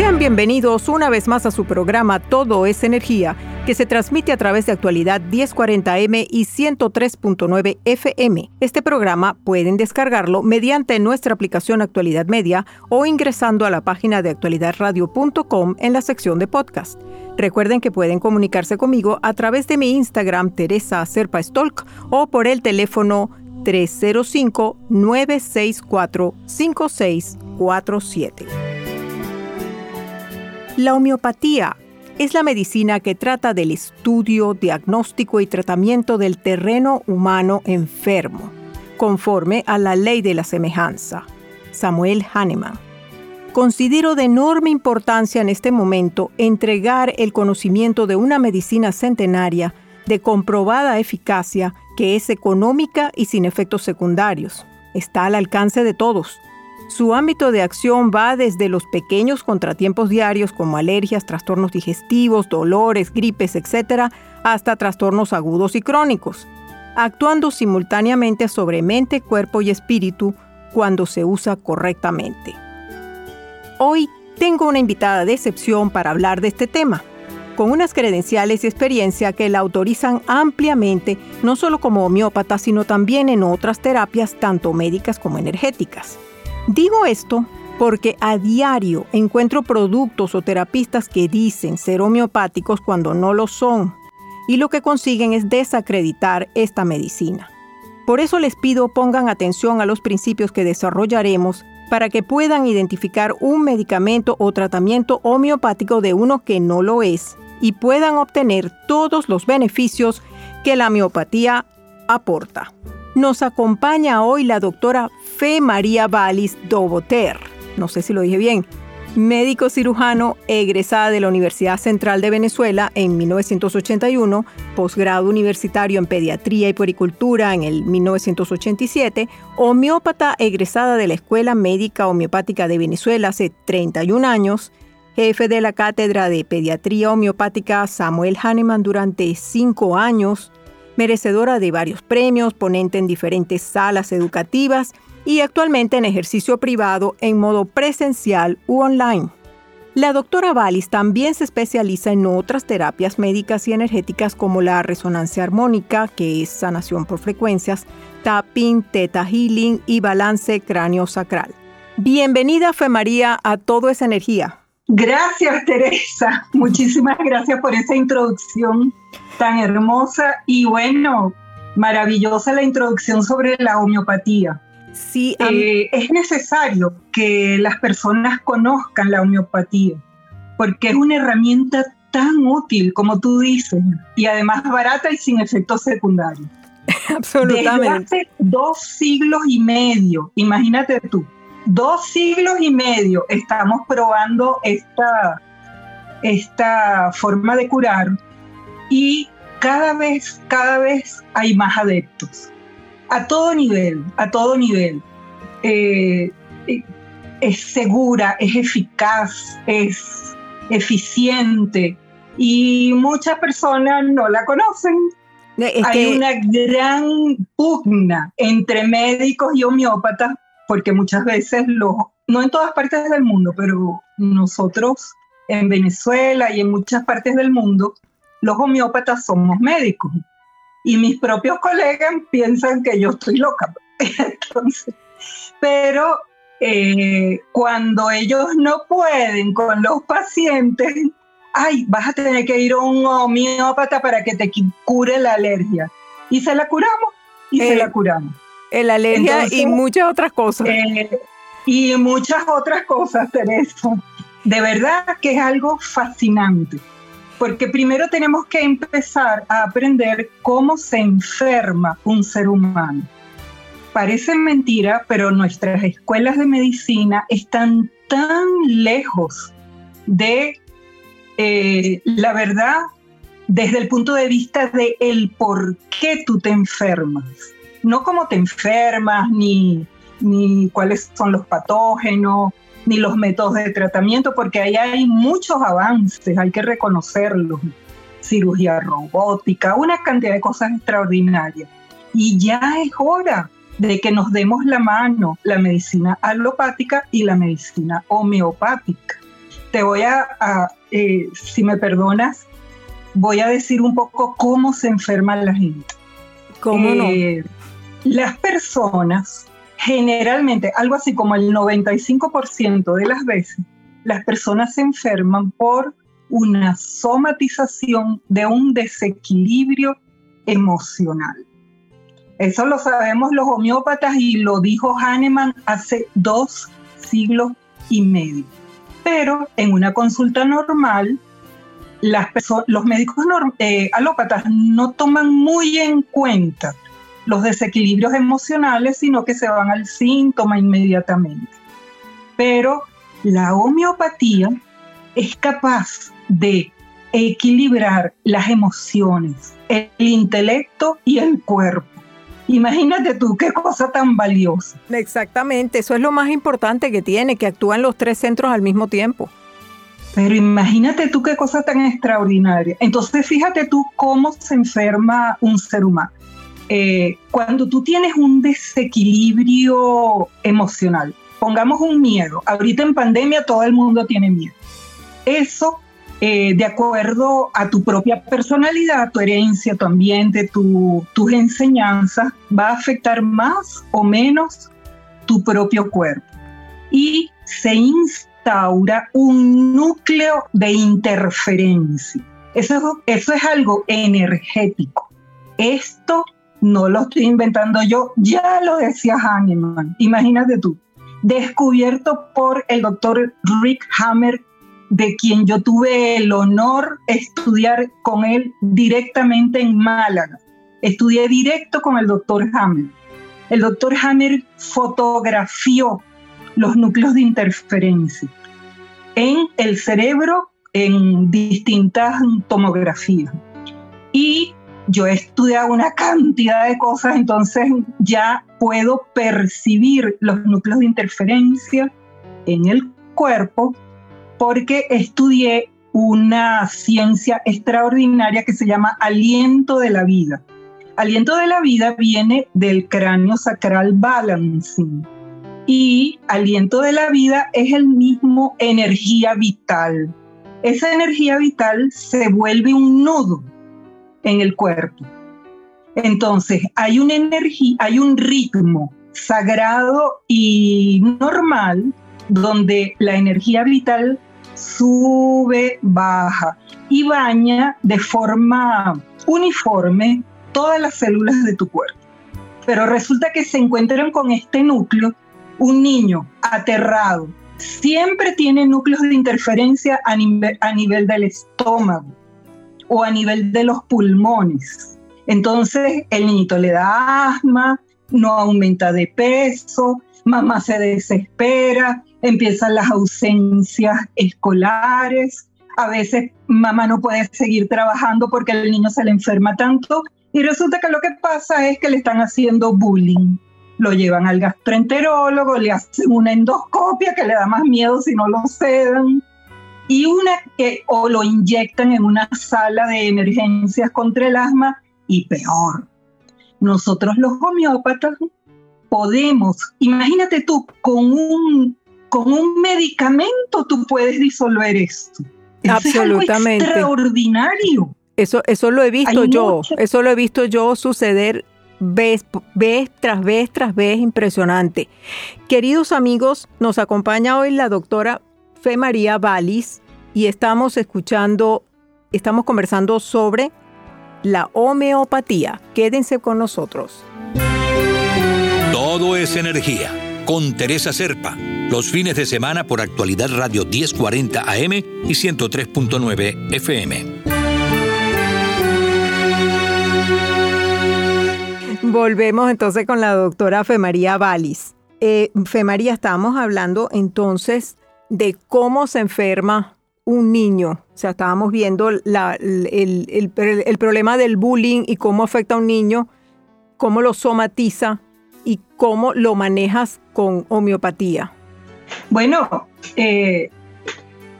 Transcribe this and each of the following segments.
Sean bienvenidos una vez más a su programa Todo es Energía, que se transmite a través de actualidad 1040M y 103.9 FM. Este programa pueden descargarlo mediante nuestra aplicación Actualidad Media o ingresando a la página de actualidadradio.com en la sección de podcast. Recuerden que pueden comunicarse conmigo a través de mi Instagram Teresa Serpa Stolk o por el teléfono 305-964-5647. La homeopatía es la medicina que trata del estudio, diagnóstico y tratamiento del terreno humano enfermo, conforme a la ley de la semejanza. Samuel Hahnemann. Considero de enorme importancia en este momento entregar el conocimiento de una medicina centenaria de comprobada eficacia que es económica y sin efectos secundarios. Está al alcance de todos su ámbito de acción va desde los pequeños contratiempos diarios como alergias, trastornos digestivos, dolores, gripes, etc., hasta trastornos agudos y crónicos, actuando simultáneamente sobre mente, cuerpo y espíritu cuando se usa correctamente. Hoy tengo una invitada de excepción para hablar de este tema, con unas credenciales y experiencia que la autorizan ampliamente, no solo como homeópata, sino también en otras terapias, tanto médicas como energéticas. Digo esto porque a diario encuentro productos o terapistas que dicen ser homeopáticos cuando no lo son y lo que consiguen es desacreditar esta medicina. Por eso les pido pongan atención a los principios que desarrollaremos para que puedan identificar un medicamento o tratamiento homeopático de uno que no lo es y puedan obtener todos los beneficios que la homeopatía aporta. Nos acompaña hoy la doctora Fe María Valis Doboter, no sé si lo dije bien, médico cirujano egresada de la Universidad Central de Venezuela en 1981, posgrado universitario en pediatría y puericultura en el 1987, homeópata egresada de la Escuela Médica Homeopática de Venezuela hace 31 años, jefe de la Cátedra de Pediatría Homeopática Samuel Hahnemann durante 5 años, merecedora de varios premios, ponente en diferentes salas educativas y actualmente en ejercicio privado en modo presencial u online. La doctora Valis también se especializa en otras terapias médicas y energéticas como la resonancia armónica, que es sanación por frecuencias, tapping, teta healing y balance cráneo sacral. Bienvenida, Fe María, a Todo esa Energía. Gracias, Teresa. Muchísimas gracias por esa introducción tan hermosa y bueno, maravillosa la introducción sobre la homeopatía. Sí, eh, es necesario que las personas conozcan la homeopatía, porque es una herramienta tan útil como tú dices, y además barata y sin efectos secundarios. Absolutamente. Desde hace dos siglos y medio, imagínate tú, dos siglos y medio estamos probando esta, esta forma de curar y cada vez, cada vez hay más adeptos. A todo nivel, a todo nivel. Eh, es segura, es eficaz, es eficiente y muchas personas no la conocen. Hay una gran pugna entre médicos y homeópatas porque muchas veces los, no en todas partes del mundo, pero nosotros en Venezuela y en muchas partes del mundo los homeópatas somos médicos y mis propios colegas piensan que yo estoy loca. Entonces, pero eh, cuando ellos no pueden con los pacientes, ay, vas a tener que ir a un homeópata para que te cure la alergia. Y se la curamos y se la curamos. La alergia y muchas otras cosas. Eh, y muchas otras cosas, Teresa. De verdad que es algo fascinante, porque primero tenemos que empezar a aprender cómo se enferma un ser humano. Parece mentira, pero nuestras escuelas de medicina están tan lejos de eh, la verdad desde el punto de vista de el por qué tú te enfermas. No cómo te enfermas, ni, ni cuáles son los patógenos, ni los métodos de tratamiento, porque ahí hay muchos avances, hay que reconocerlos. Cirugía robótica, una cantidad de cosas extraordinarias. Y ya es hora de que nos demos la mano la medicina alopática y la medicina homeopática. Te voy a, eh, si me perdonas, voy a decir un poco cómo se enferma la gente. ¿Cómo no? Las personas, generalmente, algo así como el 95% de las veces, las personas se enferman por una somatización de un desequilibrio emocional. Eso lo sabemos los homeópatas y lo dijo Hahnemann hace dos siglos y medio. Pero en una consulta normal, los médicos eh, alópatas no toman muy en cuenta los desequilibrios emocionales, sino que se van al síntoma inmediatamente. Pero la homeopatía es capaz de equilibrar las emociones, el intelecto y el cuerpo. Imagínate tú qué cosa tan valiosa. Exactamente, eso es lo más importante que tiene, que actúan los tres centros al mismo tiempo. Pero imagínate tú qué cosa tan extraordinaria. Entonces fíjate tú cómo se enferma un ser humano. Eh, cuando tú tienes un desequilibrio emocional, pongamos un miedo, ahorita en pandemia todo el mundo tiene miedo. Eso, eh, de acuerdo a tu propia personalidad, tu herencia, tu ambiente, tus enseñanzas, va a afectar más o menos tu propio cuerpo. Y se instaura un núcleo de interferencia. Eso, eso es algo energético. Esto no lo estoy inventando yo, ya lo decía Hahnemann. Imagínate tú, descubierto por el doctor Rick Hammer, de quien yo tuve el honor estudiar con él directamente en Málaga. Estudié directo con el doctor Hammer. El doctor Hammer fotografió los núcleos de interferencia en el cerebro en distintas tomografías. Y yo he estudiado una cantidad de cosas, entonces ya puedo percibir los núcleos de interferencia en el cuerpo porque estudié una ciencia extraordinaria que se llama aliento de la vida. Aliento de la vida viene del cráneo sacral balancing y aliento de la vida es el mismo energía vital. Esa energía vital se vuelve un nudo en el cuerpo. Entonces, hay una energía, hay un ritmo sagrado y normal donde la energía vital sube, baja y baña de forma uniforme todas las células de tu cuerpo. Pero resulta que se encuentran con este núcleo, un niño aterrado, siempre tiene núcleos de interferencia a a nivel del estómago o a nivel de los pulmones. Entonces el niñito le da asma, no aumenta de peso, mamá se desespera, empiezan las ausencias escolares, a veces mamá no puede seguir trabajando porque el niño se le enferma tanto y resulta que lo que pasa es que le están haciendo bullying. Lo llevan al gastroenterólogo, le hacen una endoscopia que le da más miedo si no lo cedan y una que o lo inyectan en una sala de emergencias contra el asma y peor. Nosotros los homeópatas podemos, imagínate tú, con un, con un medicamento tú puedes disolver esto. Absolutamente. Es extraordinario. Eso, eso lo he visto yo, eso lo he visto yo suceder vez, vez tras vez tras vez, impresionante. Queridos amigos, nos acompaña hoy la doctora Fe María Valis, y estamos escuchando, estamos conversando sobre la homeopatía. Quédense con nosotros. Todo es energía. Con Teresa Serpa. Los fines de semana por actualidad Radio 1040 AM y 103.9 FM. Volvemos entonces con la doctora Femaría Valis. Eh, Femaría, estábamos hablando entonces de cómo se enferma un niño. O sea, estábamos viendo el, problema del bullying y cómo afecta a un niño, cómo lo somatiza y cómo lo manejas con homeopatía. Bueno, eh,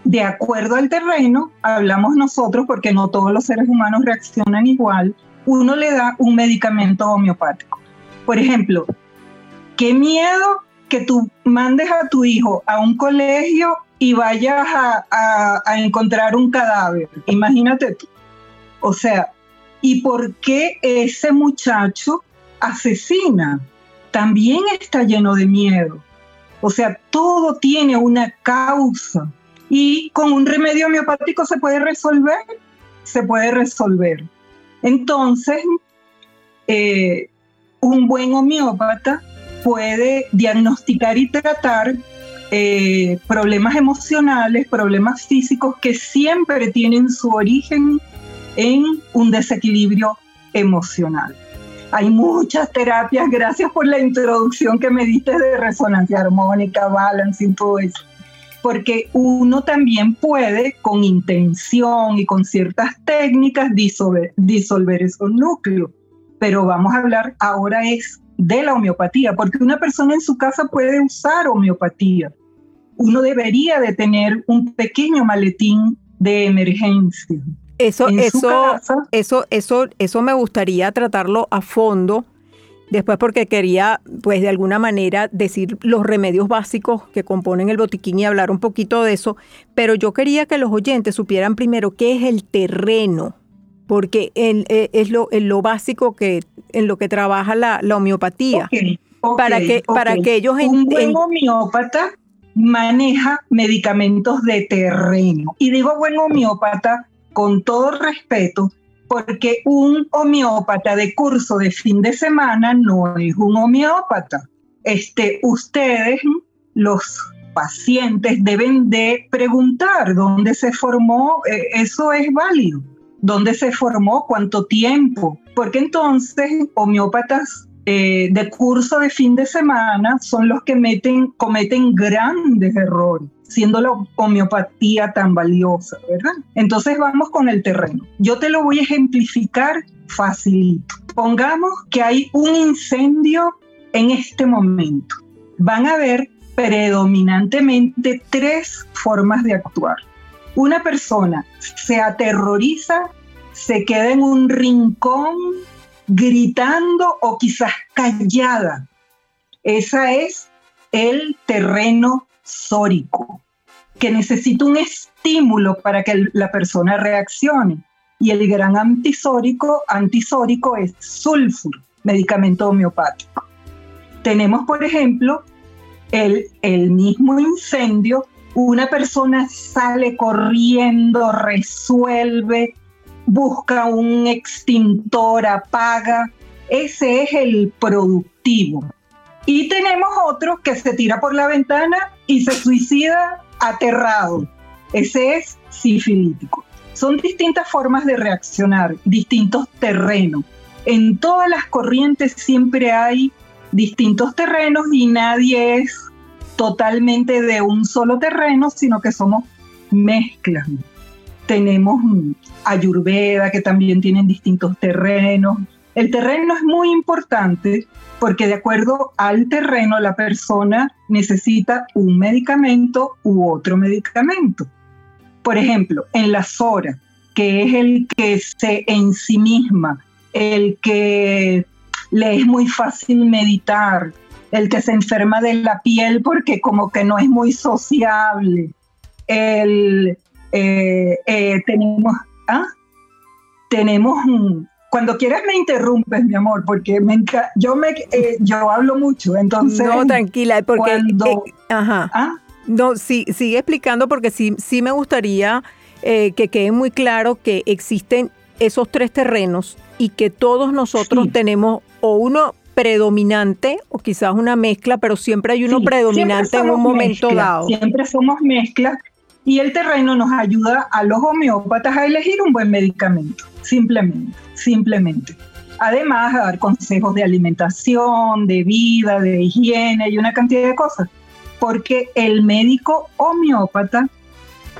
de acuerdo al terreno, hablamos nosotros, porque no todos los seres humanos reaccionan igual, uno le da un medicamento homeopático. Por ejemplo, qué miedo que tú mandes a tu hijo a un colegio y vayas a, encontrar un cadáver. Imagínate tú. O sea, ¿y por qué ese muchacho asesina? También está lleno de miedo. O sea, todo tiene una causa. Y con un remedio homeopático se puede resolver. Se puede resolver. Entonces, eh, un buen homeópata puede diagnosticar y tratar eh, problemas emocionales, problemas físicos que siempre tienen su origen en un desequilibrio emocional. Hay muchas terapias, gracias por la introducción que me diste de resonancia armónica, balancing, todo eso porque uno también puede con intención y con ciertas técnicas disolver, disolver esos núcleos. Pero vamos a hablar ahora es de la homeopatía, porque una persona en su casa puede usar homeopatía. Uno debería de tener un pequeño maletín de emergencia. Eso, eso, eso, eso, eso me gustaría tratarlo a fondo Después porque quería, pues de alguna manera, decir los remedios básicos que componen el botiquín y hablar un poquito de eso, pero yo quería que los oyentes supieran primero qué es el terreno, porque eh, es lo, lo básico que, en lo que trabaja la, homeopatía. para, que, para que ellos... Un buen homeópata maneja medicamentos de terreno. Y digo buen homeópata con todo respeto, porque un homeópata de curso de fin de semana no es un homeópata. Este, ustedes, los pacientes, deben de preguntar dónde se formó, eh, eso es válido, dónde se formó, cuánto tiempo, porque entonces homeópatas eh, de curso de fin de semana son los que meten, cometen grandes errores siendo la homeopatía tan valiosa, ¿verdad? Entonces vamos con el terreno. Yo te lo voy a ejemplificar facilito. Pongamos que hay un incendio en este momento. Van a haber predominantemente tres formas de actuar. Una persona se aterroriza, se queda en un rincón gritando o quizás callada. Esa es el terreno sórico, que necesita un estímulo para que la persona reaccione. Y el gran antisórico, antisórico es sulfur, medicamento homeopático. Tenemos, por ejemplo, el, el mismo incendio, una persona sale corriendo, resuelve, busca un extintor, apaga. Ese es el productivo. Y tenemos otro que se tira por la ventana y se suicida aterrado. Ese es sifilítico. Son distintas formas de reaccionar, distintos terrenos. En todas las corrientes siempre hay distintos terrenos y nadie es totalmente de un solo terreno, sino que somos mezclas. Tenemos Ayurveda, que también tienen distintos terrenos. El terreno es muy importante porque de acuerdo al terreno la persona necesita un medicamento u otro medicamento. Por ejemplo, en la Sora, que es el que se en sí misma, el que le es muy fácil meditar, el que se enferma de la piel porque como que no es muy sociable, el, eh, eh, tenemos, ¿ah? tenemos cuando quieras me interrumpes, mi amor, porque me yo me eh, yo hablo mucho, entonces No, tranquila, porque cuando, ajá. ¿ah? No, sí, sigue explicando porque sí, sí me gustaría eh, que quede muy claro que existen esos tres terrenos y que todos nosotros tenemos o uno predominante o quizás una mezcla, pero siempre hay uno predominante en un momento dado. Siempre somos mezclas y el terreno nos ayuda a los homeópatas a elegir un buen medicamento, simplemente, simplemente. Además, a dar consejos de alimentación, de vida, de higiene y una cantidad de cosas. Porque el médico homeópata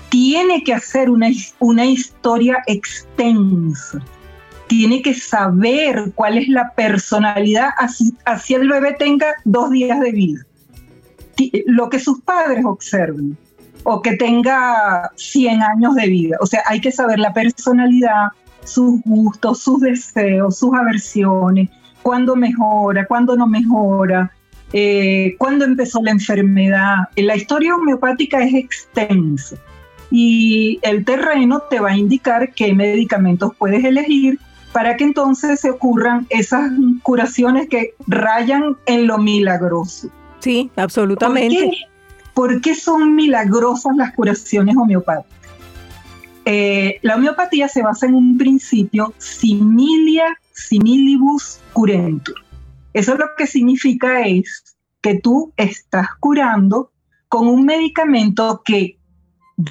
tiene que hacer una, una historia extensa. Tiene que saber cuál es la personalidad, así, así el bebé tenga dos días de vida. Lo que sus padres observen o que tenga 100 años de vida. O sea, hay que saber la personalidad, sus gustos, sus deseos, sus aversiones, cuándo mejora, cuándo no mejora, eh, cuándo empezó la enfermedad. La historia homeopática es extensa y el terreno te va a indicar qué medicamentos puedes elegir para que entonces se ocurran esas curaciones que rayan en lo milagroso. Sí, absolutamente. ¿Por qué, son milagrosas las curaciones homeopáticas? Eh, la homeopatía se basa en un principio similia similibus curentur. Eso lo que significa es que tú estás curando con un medicamento que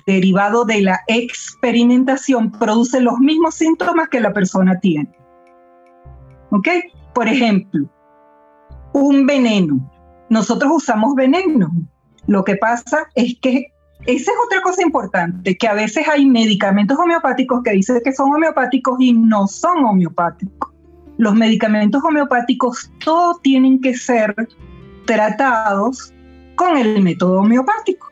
derivado de la experimentación produce los mismos síntomas que la persona tiene. ¿Ok? Por ejemplo, un veneno. Nosotros usamos veneno. Lo que pasa es que esa es otra cosa importante, que a veces hay medicamentos homeopáticos que dicen que son homeopáticos y no son homeopáticos. Los medicamentos homeopáticos todos tienen que ser tratados con el método homeopático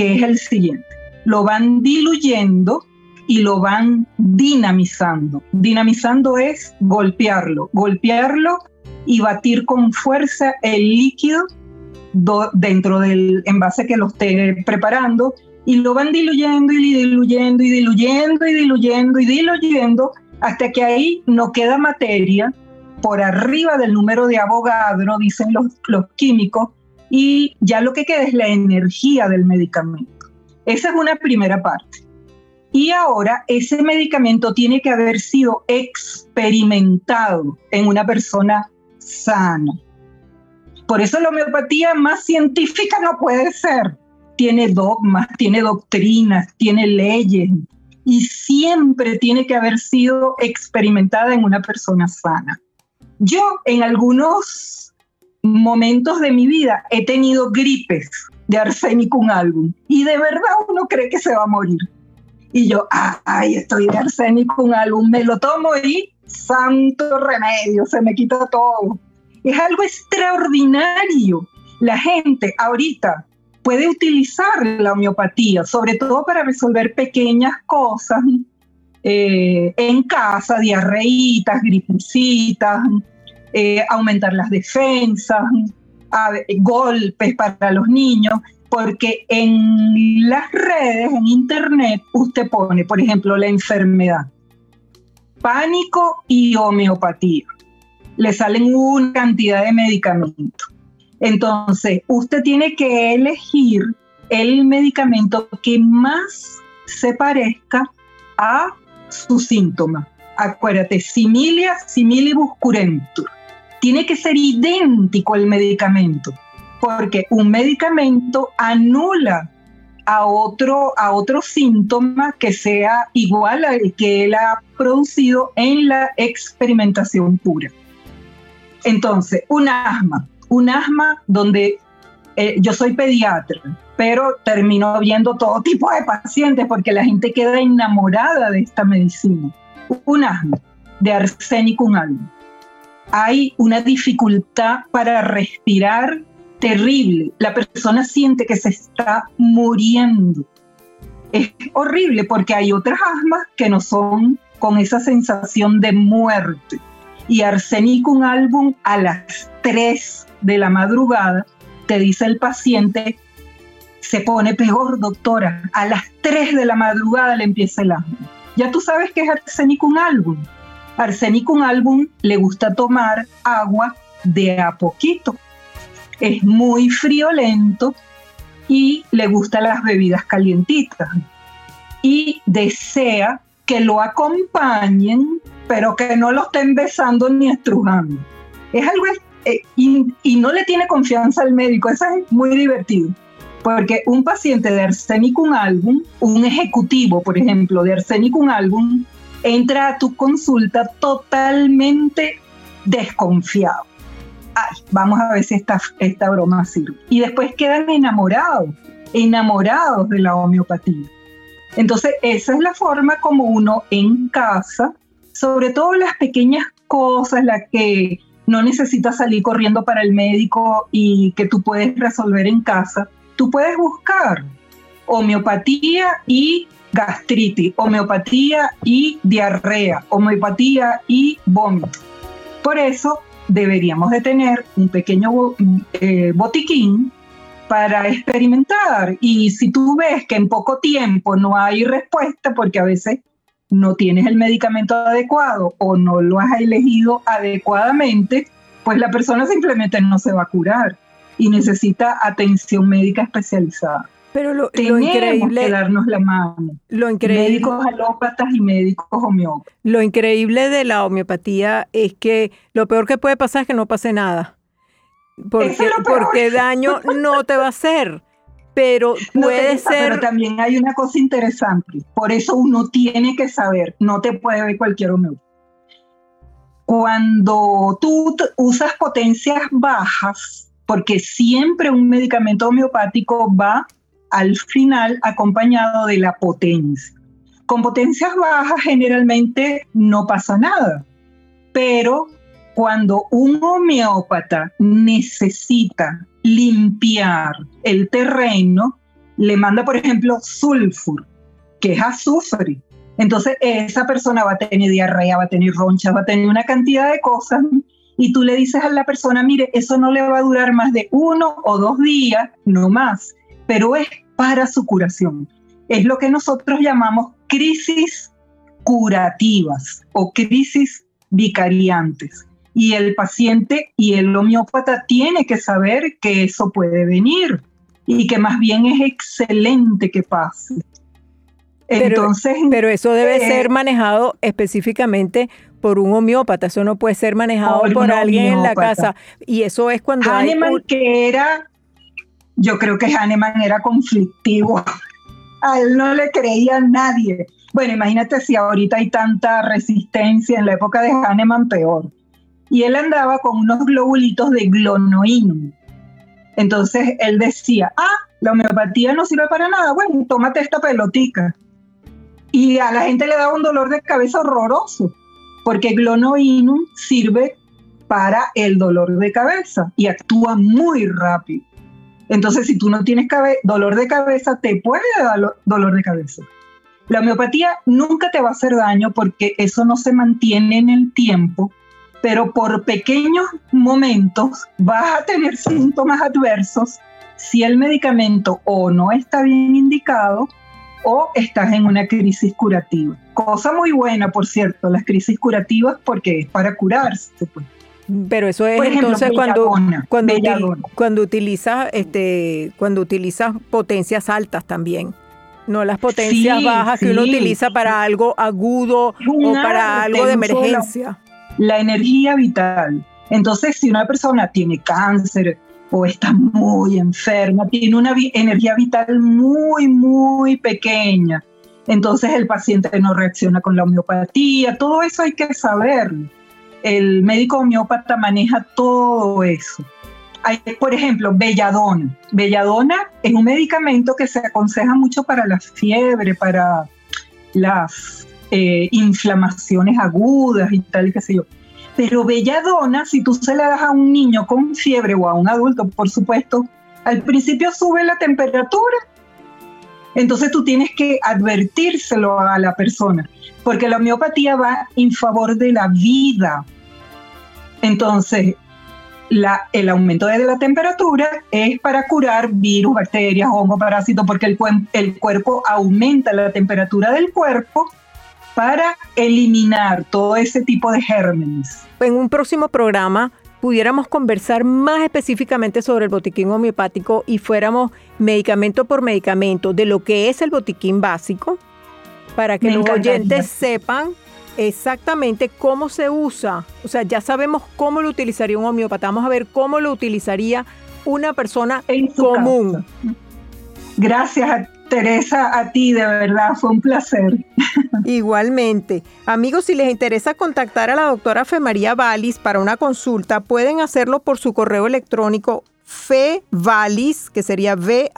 que es el siguiente. Lo van diluyendo y lo van dinamizando. Dinamizando es golpearlo, golpearlo y batir con fuerza el líquido dentro del envase que lo esté preparando y lo van diluyendo y diluyendo y diluyendo y diluyendo y diluyendo hasta que ahí no queda materia por arriba del número de Avogadro, dicen los, los químicos, y ya lo que queda es la energía del medicamento. Esa es una primera parte. Y ahora ese medicamento tiene que haber sido experimentado en una persona sana. Por eso la homeopatía más científica no puede ser. Tiene dogmas, tiene doctrinas, tiene leyes y siempre tiene que haber sido experimentada en una persona sana. Yo en algunos momentos de mi vida he tenido gripes de arsénico un álbum y de verdad uno cree que se va a morir. Y yo, ay, estoy de arsénico un álbum, me lo tomo y santo remedio, se me quita todo. Es algo extraordinario. La gente ahorita puede utilizar la homeopatía, sobre todo para resolver pequeñas cosas eh, en casa, diarreitas, gripecitas, eh, aumentar las defensas, golpes para los niños, porque en las redes, en internet, usted pone, por ejemplo, la enfermedad, pánico y homeopatía. Le salen una cantidad de medicamentos. Entonces, usted tiene que elegir el medicamento que más se parezca a su síntoma. Acuérdate, similia similibus curentur tiene que ser idéntico el medicamento, porque un medicamento anula a otro, a síntoma que sea igual al que él ha producido en la experimentación pura. Entonces, un asma, un asma donde eh, yo soy pediatra, pero termino viendo todo tipo de pacientes porque la gente queda enamorada de esta medicina. Un asma de arsénico un alma hay una dificultad para respirar terrible. La persona siente que se está muriendo. Es horrible porque hay otras asmas que no son con esa sensación de muerte. Y Arsénico, un álbum a las 3 de la madrugada, te dice el paciente, se pone peor, doctora. A las 3 de la madrugada le empieza el asma. Ya tú sabes que es Arsénico, un álbum Arsénico, un álbum, le gusta tomar agua de a poquito. Es muy friolento y le gustan las bebidas calientitas y desea que lo acompañen, pero que no lo estén besando ni estrujando. Es algo eh, y, no le tiene confianza al médico, eso es muy divertido. Porque un paciente de arsénico álbum, un ejecutivo, por ejemplo, de arsénico álbum, entra a tu consulta totalmente desconfiado. Ay, vamos a ver si esta, esta broma sirve. Y después quedan enamorados, enamorados de la homeopatía. Entonces, esa es la forma como uno en casa, sobre todo las pequeñas cosas, las que no necesitas salir corriendo para el médico y que tú puedes resolver en casa, tú puedes buscar homeopatía y gastritis, homeopatía y diarrea, homeopatía y vómito. Por eso deberíamos de tener un pequeño eh, botiquín para experimentar. Y si tú ves que en poco tiempo no hay respuesta, porque a veces no tienes el medicamento adecuado o no lo has elegido adecuadamente, pues la persona simplemente no se va a curar y necesita atención médica especializada. Pero lo, increíble. Que darnos la mano. Lo increíble. Médicos alópatas y médicos homeópatas. Lo increíble de la homeopatía es que lo peor que puede pasar es que no pase nada. Porque, porque daño no te va a hacer. Pero puede ser. Pero también hay una cosa interesante. Por eso uno tiene que saber. No te puede ver cualquier homeópata. Cuando tú usas potencias bajas, porque siempre un medicamento homeopático va al final acompañado de la potencia. Con potencias bajas generalmente no pasa nada, pero cuando un homeópata necesita limpiar el terreno, le manda, por ejemplo, sulfur, que es azufre. Entonces, esa persona va a tener diarrea, va a tener ronchas, va a tener una cantidad de cosas. Y tú le dices a la persona, mire, eso no le va a durar más de uno o dos días, no más pero es para su curación. Es lo que nosotros llamamos crisis curativas o crisis vicariantes. Y el paciente y el homeópata tiene que saber que eso puede venir y que más bien es excelente que pase. Entonces, pero, eso debe eh, ser manejado específicamente por un homeópata, eso no puede ser manejado por, alguien en la casa. Y eso es cuando hay que era yo creo que Hahnemann era conflictivo. A él no le creía nadie. Bueno, imagínate si ahorita hay tanta resistencia, en la época de Hahnemann peor. Y él andaba con unos globulitos de glonoín. Entonces él decía, ah, la homeopatía no sirve para nada, bueno, tómate esta pelotica. Y a la gente le daba un dolor de cabeza horroroso, porque glonoinum sirve para el dolor de cabeza y actúa muy rápido. Entonces, si tú no tienes dolor de cabeza, te puede dar dolor de cabeza. La homeopatía nunca te va a hacer daño porque eso no se mantiene en el tiempo, pero por pequeños momentos vas a tener síntomas adversos si el medicamento o no está bien indicado o estás en una crisis curativa. Cosa muy buena, por cierto, las crisis curativas porque es para curarse. Pues. Pero eso es entonces cuando cuando, cuando utilizas este cuando utilizas potencias altas también. No las potencias bajas que uno utiliza para algo agudo o para algo de emergencia. La, energía vital. Entonces, si una persona tiene cáncer o está muy enferma, tiene una energía vital muy, muy pequeña, entonces el paciente no reacciona con la homeopatía, todo eso hay que saberlo el médico homeópata maneja todo eso. Hay, por ejemplo, belladona. Belladona es un medicamento que se aconseja mucho para la fiebre, para las eh, inflamaciones agudas y tal, qué sé yo. Pero belladona, si tú se la das a un niño con fiebre o a un adulto, por supuesto, al principio sube la temperatura. Entonces tú tienes que advertírselo a la persona porque la homeopatía va en favor de la vida. Entonces, el aumento de la temperatura es para curar virus, bacterias, hongos, parásitos, porque el, el cuerpo aumenta la temperatura del cuerpo para eliminar todo ese tipo de gérmenes. En un próximo programa pudiéramos conversar más específicamente sobre el botiquín homeopático y fuéramos medicamento por medicamento de lo que es el botiquín básico, para que los oyentes sepan exactamente cómo se usa. O sea, ya sabemos cómo lo utilizaría un homeópata. Vamos a ver cómo lo utilizaría una persona en común. Gracias a Teresa, a ti, de verdad, fue un placer. Igualmente. Amigos, si les interesa contactar a la doctora Fe María Valis para una consulta, pueden hacerlo por su correo electrónico fevalis, que sería V-A-H-L-I-S,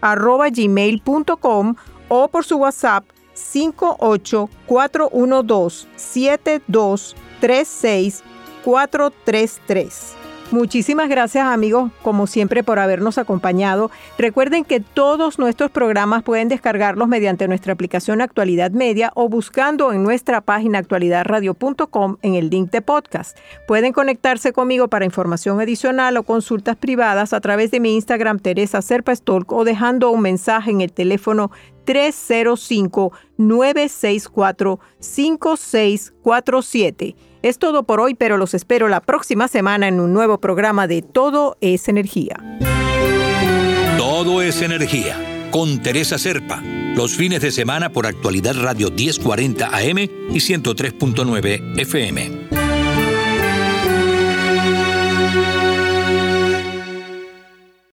arroba gmail.com o por su WhatsApp 58412-7236-433. Muchísimas gracias amigos, como siempre, por habernos acompañado. Recuerden que todos nuestros programas pueden descargarlos mediante nuestra aplicación Actualidad Media o buscando en nuestra página actualidadradio.com en el link de podcast. Pueden conectarse conmigo para información adicional o consultas privadas a través de mi Instagram Teresa Serpa o dejando un mensaje en el teléfono 305-964-5647. Es todo por hoy, pero los espero la próxima semana en un nuevo programa de Todo es Energía. Todo es Energía, con Teresa Serpa, los fines de semana por actualidad Radio 1040 AM y 103.9 FM.